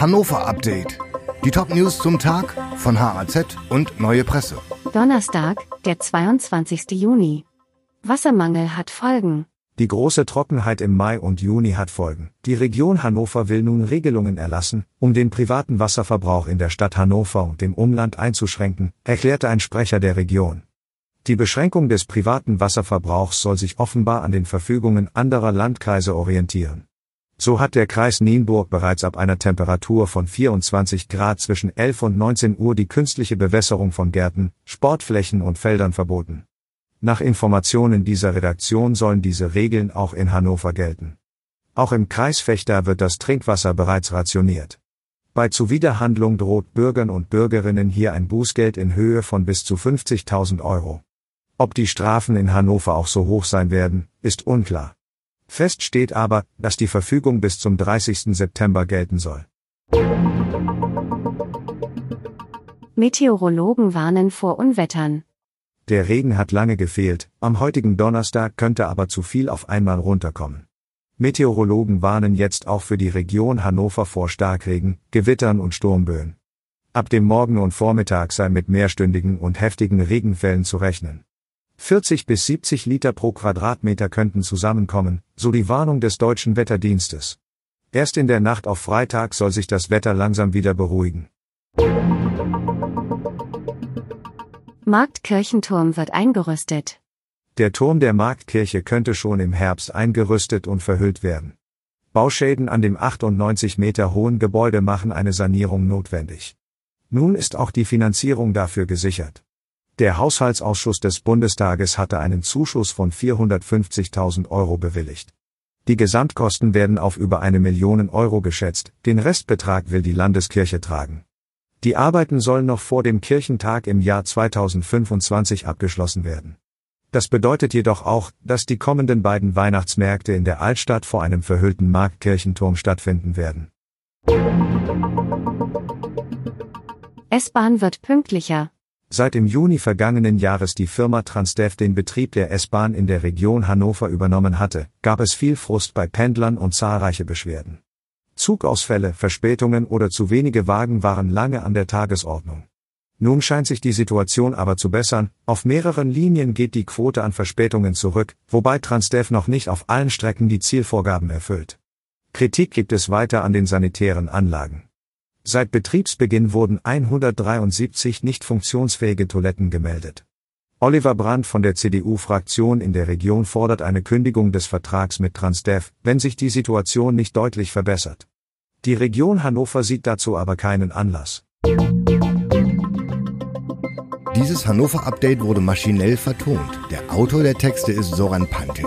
Hannover Update. Die Top-News zum Tag von HAZ und Neue Presse. Donnerstag, der 22. Juni. Wassermangel hat Folgen. Die große Trockenheit im Mai und Juni hat Folgen. Die Region Hannover will nun Regelungen erlassen, um den privaten Wasserverbrauch in der Stadt Hannover und dem Umland einzuschränken, erklärte ein Sprecher der Region. Die Beschränkung des privaten Wasserverbrauchs soll sich offenbar an den Verfügungen anderer Landkreise orientieren. So hat der Kreis Nienburg bereits ab einer Temperatur von 24 Grad zwischen 11 und 19 Uhr die künstliche Bewässerung von Gärten, Sportflächen und Feldern verboten. Nach Informationen dieser Redaktion sollen diese Regeln auch in Hannover gelten. Auch im Kreis Fechter wird das Trinkwasser bereits rationiert. Bei Zuwiderhandlung droht Bürgern und Bürgerinnen hier ein Bußgeld in Höhe von bis zu 50.000 Euro. Ob die Strafen in Hannover auch so hoch sein werden, ist unklar. Fest steht aber, dass die Verfügung bis zum 30. September gelten soll. Meteorologen warnen vor Unwettern. Der Regen hat lange gefehlt, am heutigen Donnerstag könnte aber zu viel auf einmal runterkommen. Meteorologen warnen jetzt auch für die Region Hannover vor Starkregen, Gewittern und Sturmböen. Ab dem Morgen und Vormittag sei mit mehrstündigen und heftigen Regenfällen zu rechnen. 40 bis 70 Liter pro Quadratmeter könnten zusammenkommen, so die Warnung des deutschen Wetterdienstes. Erst in der Nacht auf Freitag soll sich das Wetter langsam wieder beruhigen. Marktkirchenturm wird eingerüstet. Der Turm der Marktkirche könnte schon im Herbst eingerüstet und verhüllt werden. Bauschäden an dem 98 Meter hohen Gebäude machen eine Sanierung notwendig. Nun ist auch die Finanzierung dafür gesichert. Der Haushaltsausschuss des Bundestages hatte einen Zuschuss von 450.000 Euro bewilligt. Die Gesamtkosten werden auf über eine Million Euro geschätzt, den Restbetrag will die Landeskirche tragen. Die Arbeiten sollen noch vor dem Kirchentag im Jahr 2025 abgeschlossen werden. Das bedeutet jedoch auch, dass die kommenden beiden Weihnachtsmärkte in der Altstadt vor einem verhüllten Marktkirchenturm stattfinden werden. S-Bahn wird pünktlicher. Seit im Juni vergangenen Jahres die Firma Transdev den Betrieb der S-Bahn in der Region Hannover übernommen hatte, gab es viel Frust bei Pendlern und zahlreiche Beschwerden. Zugausfälle, Verspätungen oder zu wenige Wagen waren lange an der Tagesordnung. Nun scheint sich die Situation aber zu bessern, auf mehreren Linien geht die Quote an Verspätungen zurück, wobei Transdev noch nicht auf allen Strecken die Zielvorgaben erfüllt. Kritik gibt es weiter an den sanitären Anlagen. Seit Betriebsbeginn wurden 173 nicht funktionsfähige Toiletten gemeldet. Oliver Brandt von der CDU-Fraktion in der Region fordert eine Kündigung des Vertrags mit Transdev, wenn sich die Situation nicht deutlich verbessert. Die Region Hannover sieht dazu aber keinen Anlass. Dieses Hannover-Update wurde maschinell vertont. Der Autor der Texte ist Soran Pantic.